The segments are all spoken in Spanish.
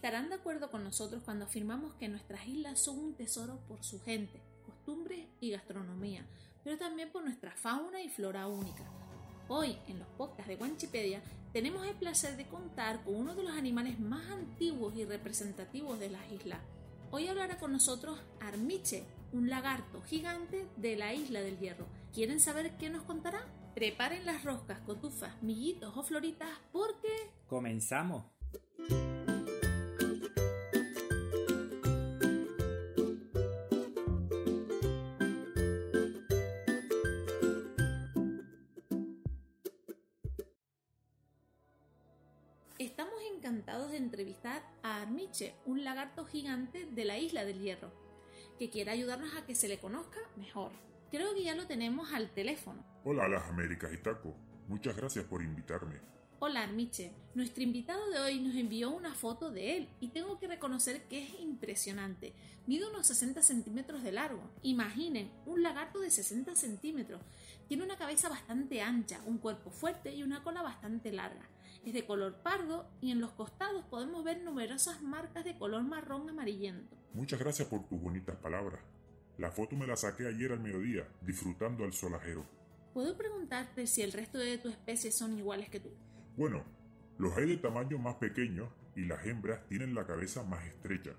Estarán de acuerdo con nosotros cuando afirmamos que nuestras islas son un tesoro por su gente, costumbres y gastronomía, pero también por nuestra fauna y flora única. Hoy, en los podcasts de Wanchipedia, tenemos el placer de contar con uno de los animales más antiguos y representativos de las islas. Hoy hablará con nosotros Armiche, un lagarto gigante de la isla del Hierro. ¿Quieren saber qué nos contará? Preparen las roscas, cotufas, millitos o floritas porque... ¡Comenzamos! Encantados de entrevistar a Armiche, un lagarto gigante de la isla del Hierro, que quiere ayudarnos a que se le conozca mejor. Creo que ya lo tenemos al teléfono. Hola a las Américas y Taco. Muchas gracias por invitarme. Hola Armiche, nuestro invitado de hoy nos envió una foto de él y tengo que reconocer que es impresionante. Mide unos 60 centímetros de largo. Imaginen, un lagarto de 60 centímetros. Tiene una cabeza bastante ancha, un cuerpo fuerte y una cola bastante larga. Es de color pardo y en los costados podemos ver numerosas marcas de color marrón amarillento. Muchas gracias por tus bonitas palabras. La foto me la saqué ayer al mediodía, disfrutando al solajero. ¿Puedo preguntarte si el resto de tu especie son iguales que tú? Bueno, los hay de tamaño más pequeño y las hembras tienen la cabeza más estrecha.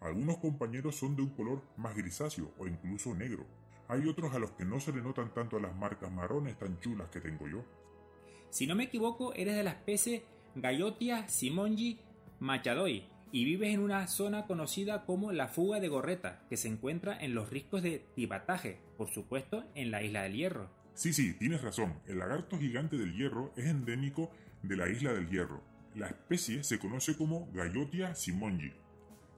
Algunos compañeros son de un color más grisáceo o incluso negro. Hay otros a los que no se le notan tanto las marcas marrones tan chulas que tengo yo. Si no me equivoco, eres de la especie Gaiotia simongi machadoi y vives en una zona conocida como la fuga de gorreta, que se encuentra en los riscos de Tibataje, por supuesto en la isla del Hierro. Sí, sí, tienes razón. El lagarto gigante del hierro es endémico de la isla del hierro. La especie se conoce como Gaiotia simongi.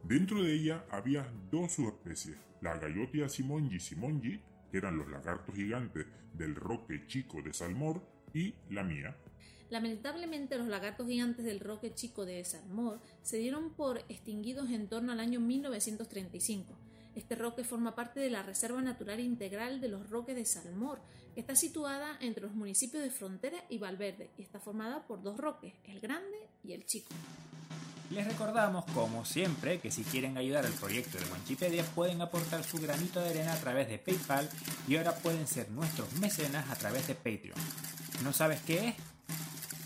Dentro de ella había dos subespecies, la Gaiotia simongi simongi, que eran los lagartos gigantes del roque chico de Salmor, y la mía. Lamentablemente los lagartos gigantes del roque chico de Salmor se dieron por extinguidos en torno al año 1935. Este roque forma parte de la Reserva Natural Integral de los Roques de Salmor, que está situada entre los municipios de Frontera y Valverde y está formada por dos roques, el grande y el chico. Les recordamos, como siempre, que si quieren ayudar al proyecto de Wanchipedia pueden aportar su granito de arena a través de PayPal y ahora pueden ser nuestros mecenas a través de Patreon. ¿No sabes qué es?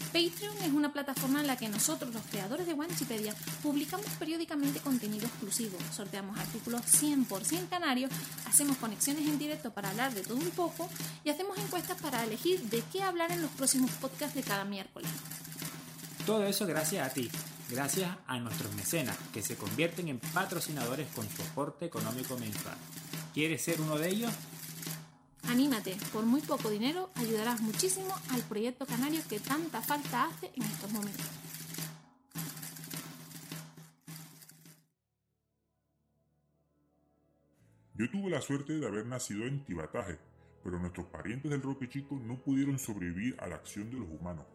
Patreon es una plataforma en la que nosotros, los creadores de Wanchipedia, publicamos periódicamente contenido exclusivo, sorteamos artículos 100% canarios, hacemos conexiones en directo para hablar de todo un poco y hacemos encuestas para elegir de qué hablar en los próximos podcasts de cada miércoles. Todo eso gracias a ti, gracias a nuestros mecenas, que se convierten en patrocinadores con su aporte económico mensual. ¿Quieres ser uno de ellos? Anímate, por muy poco dinero ayudarás muchísimo al proyecto canario que tanta falta hace en estos momentos. Yo tuve la suerte de haber nacido en Tibataje, pero nuestros parientes del Roque Chico no pudieron sobrevivir a la acción de los humanos.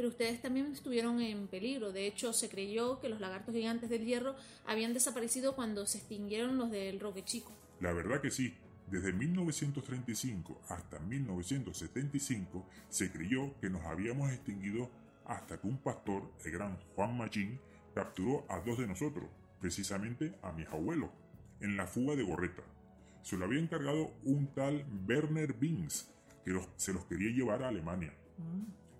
Pero ustedes también estuvieron en peligro. De hecho, se creyó que los lagartos gigantes del hierro habían desaparecido cuando se extinguieron los del Roque Chico. La verdad que sí. Desde 1935 hasta 1975 se creyó que nos habíamos extinguido hasta que un pastor, el gran Juan Machín, capturó a dos de nosotros, precisamente a mis abuelos, en la fuga de Gorreta. Se lo había encargado un tal Werner Bings, que los- se los quería llevar a Alemania.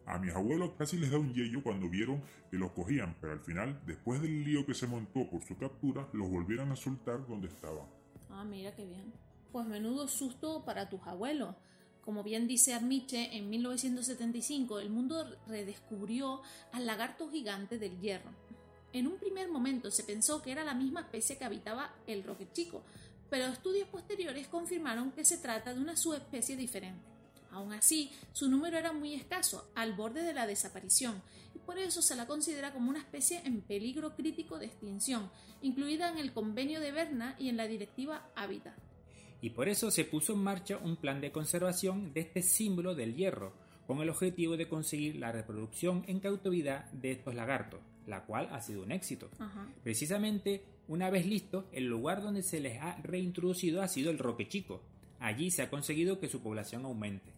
A mis abuelos casi les da un yello cuando vieron que los cogían, pero al final, después del lío que se montó por su captura, los volvieron a soltar donde estaban. Ah, mira qué bien. Pues menudo susto para tus abuelos. Como bien dice Armiche, en 1975 el mundo redescubrió al lagarto gigante del hierro. En un primer momento se pensó que era la misma especie que habitaba el roque chico, pero estudios posteriores confirmaron que se trata de una subespecie diferente. Aún así, su número era muy escaso, al borde de la desaparición, y por eso se la considera como una especie en peligro crítico de extinción, incluida en el Convenio de Berna y en la Directiva Hábitat. y por eso se puso en marcha un plan de conservación de este símbolo del hierro, con el objetivo de conseguir la reproducción en cautividad de estos lagartos, la cual ha sido un éxito. Ajá. Precisamente, una vez listo, el lugar donde se les ha reintroducido ha sido el Roque Chico. Allí se ha conseguido que su población aumente.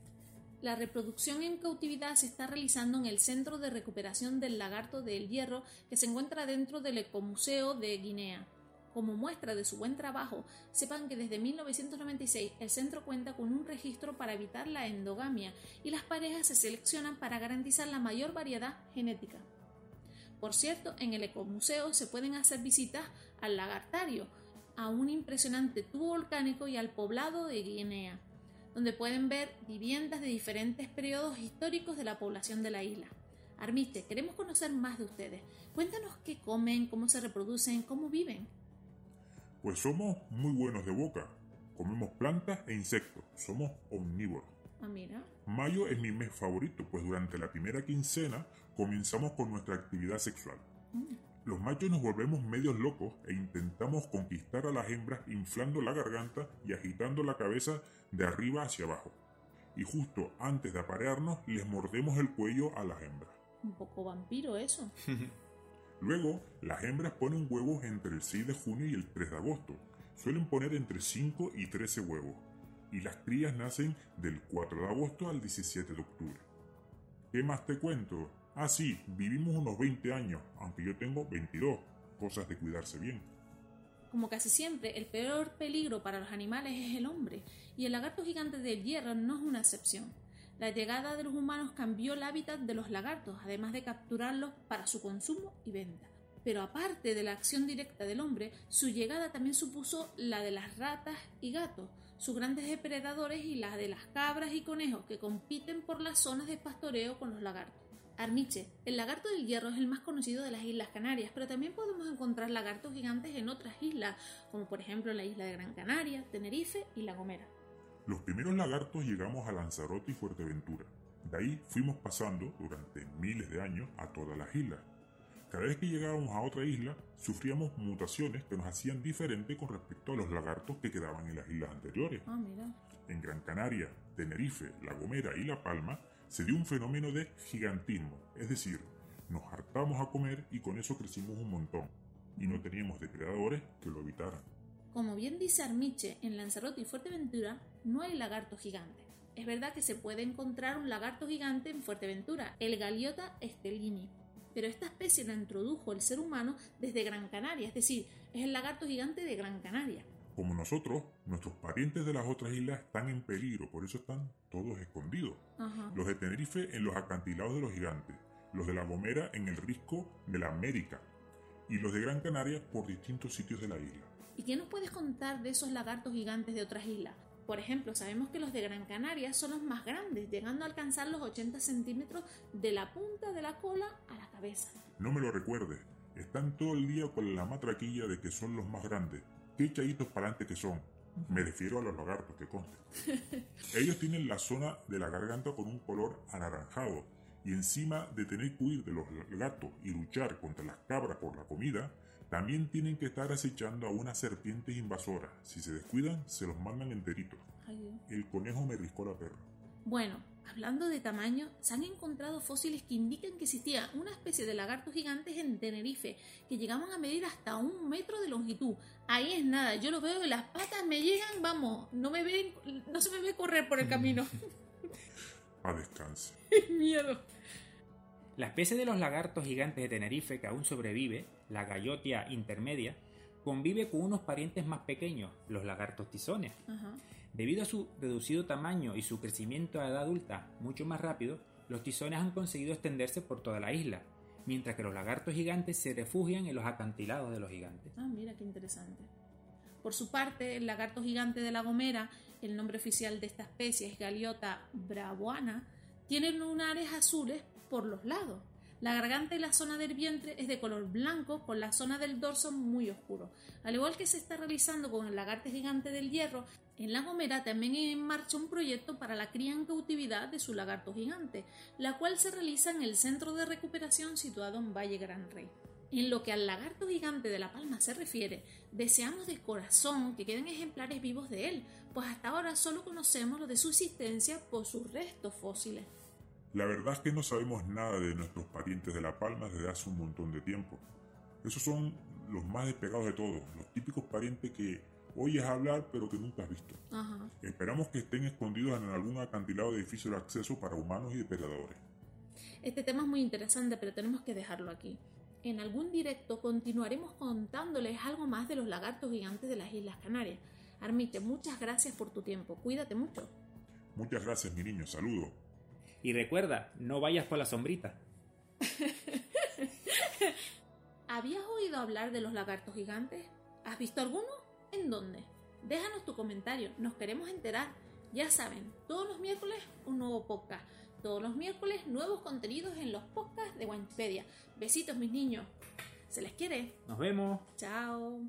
La reproducción en cautividad se está realizando en el Centro de Recuperación del Lagarto del Hierro que se encuentra dentro del Ecomuseo de Guinea. Como muestra de su buen trabajo, sepan que desde 1996 el centro cuenta con un registro para evitar la endogamia y las parejas se seleccionan para garantizar la mayor variedad genética. Por cierto, en el ecomuseo se pueden hacer visitas al lagartario, a un impresionante tubo volcánico y al poblado de Guinea, donde pueden ver viviendas de diferentes periodos históricos de la población de la isla. Armiste, queremos conocer más de ustedes. Cuéntanos qué comen, cómo se reproducen, cómo viven. Pues somos muy buenos de boca. Comemos plantas e insectos. Somos omnívoros. Ah, mira. Mayo es mi mes favorito, pues durante la primera quincena comenzamos con nuestra actividad sexual. Mm. Los machos nos volvemos medios locos e intentamos conquistar a las hembras inflando la garganta y agitando la cabeza de arriba hacia abajo. Y justo antes de aparearnos les mordemos el cuello a las hembras. Un poco vampiro eso. Luego, las hembras ponen huevos entre el 6 de junio y el 3 de agosto. Suelen poner entre 5 y 13 huevos. Y las crías nacen del 4 de agosto al 17 de octubre. ¿Qué más te cuento? Ah, sí, vivimos unos 20 años, aunque yo tengo 22. Cosas de cuidarse bien. Como casi siempre, el peor peligro para los animales es el hombre, y el lagarto gigante del hierro no es una excepción. La llegada de los humanos cambió el hábitat de los lagartos, además de capturarlos para su consumo y venta. Pero aparte de la acción directa del hombre, su llegada también supuso la de las ratas y gatos, sus grandes depredadores y la de las cabras y conejos que compiten por las zonas de pastoreo con los lagartos. El lagarto del hierro es el más conocido de las Islas Canarias, pero también podemos encontrar lagartos gigantes en otras islas, como por ejemplo la isla de Gran Canaria, Tenerife y La Gomera. Los primeros lagartos llegamos a Lanzarote y Fuerteventura. De ahí fuimos pasando durante miles de años a todas las islas. Cada vez que llegábamos a otra isla, sufríamos mutaciones que nos hacían diferente con respecto a los lagartos que quedaban en las islas anteriores. Ah, mira. En Gran Canaria, Tenerife, La Gomera y La Palma se dio un fenómeno de gigantismo, es decir, nos hartamos a comer y con eso crecimos un montón, y no teníamos depredadores que lo evitaran. Como bien dice Armiche, en Lanzarote y Fuerteventura no hay lagarto gigante. Es verdad que se puede encontrar un lagarto gigante en Fuerteventura, el Galiota stellini, pero esta especie la introdujo el ser humano desde Gran Canaria, es decir, es el lagarto gigante de Gran Canaria. Como nosotros, nuestros parientes de las otras islas están en peligro, por eso están todos escondidos. Ajá. Los de Tenerife en los acantilados de los gigantes, los de La Gomera en el risco de la América y los de Gran Canaria por distintos sitios de la isla. ¿Y qué nos puedes contar de esos lagartos gigantes de otras islas? Por ejemplo, sabemos que los de Gran Canaria son los más grandes, llegando a alcanzar los 80 centímetros de la punta de la cola a la cabeza. No me lo recuerdes, están todo el día con la matraquilla de que son los más grandes. Qué echaditos para adelante que son. Me refiero a los lagartos que conste. Ellos tienen la zona de la garganta con un color anaranjado y encima de tener que huir de los gatos y luchar contra las cabras por la comida, también tienen que estar acechando a unas serpientes invasoras. Si se descuidan, se los mandan enteritos. Ay. El conejo me riscó la perra. Bueno, hablando de tamaño, se han encontrado fósiles que indican que existía una especie de lagartos gigantes en Tenerife que llegaban a medir hasta un metro de longitud. Ahí es nada, yo lo veo y las patas me llegan, vamos, no me ven, no se me ve correr por el camino. A descanse. Miedo. La especie de los lagartos gigantes de Tenerife que aún sobrevive, la Gallotia intermedia, convive con unos parientes más pequeños, los lagartos tizones. Ajá. Debido a su reducido tamaño y su crecimiento a edad adulta mucho más rápido, los tizones han conseguido extenderse por toda la isla, mientras que los lagartos gigantes se refugian en los acantilados de los gigantes. Ah, mira qué interesante. Por su parte, el lagarto gigante de la Gomera, el nombre oficial de esta especie es Galiota bravoana, tiene lunares azules por los lados. La garganta y la zona del vientre es de color blanco con la zona del dorso muy oscuro. Al igual que se está realizando con el lagarto gigante del hierro, en La Gomera también hay en marcha un proyecto para la cría en cautividad de su lagarto gigante, la cual se realiza en el centro de recuperación situado en Valle Gran Rey. En lo que al lagarto gigante de La Palma se refiere, deseamos de corazón que queden ejemplares vivos de él, pues hasta ahora solo conocemos lo de su existencia por sus restos fósiles. La verdad es que no sabemos nada de nuestros parientes de La Palma desde hace un montón de tiempo. Esos son los más despegados de todos, los típicos parientes que oyes hablar pero que nunca has visto. Ajá. Esperamos que estén escondidos en algún acantilado de edificio de acceso para humanos y depredadores. Este tema es muy interesante, pero tenemos que dejarlo aquí. En algún directo continuaremos contándoles algo más de los lagartos gigantes de las Islas Canarias. Armite, muchas gracias por tu tiempo. Cuídate mucho. Muchas gracias, mi niño. Saludos. Y recuerda, no vayas por la sombrita. ¿Habías oído hablar de los lagartos gigantes? ¿Has visto alguno? ¿En dónde? Déjanos tu comentario, nos queremos enterar. Ya saben, todos los miércoles un nuevo podcast. Todos los miércoles nuevos contenidos en los podcasts de Wikipedia. Besitos mis niños. Se les quiere. Nos vemos. Chao.